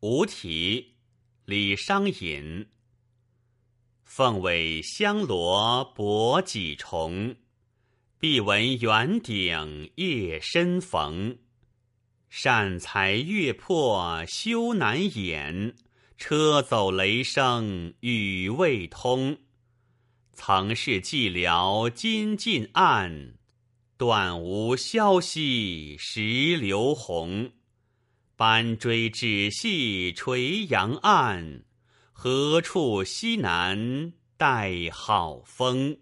无题，李商隐。凤尾香罗薄几重，碧闻圆顶夜深逢。善才月破休难掩，车走雷声雨未通。曾是寂寥今尽暗，断无消息时流红。班追只系垂杨岸。何处西南待好风？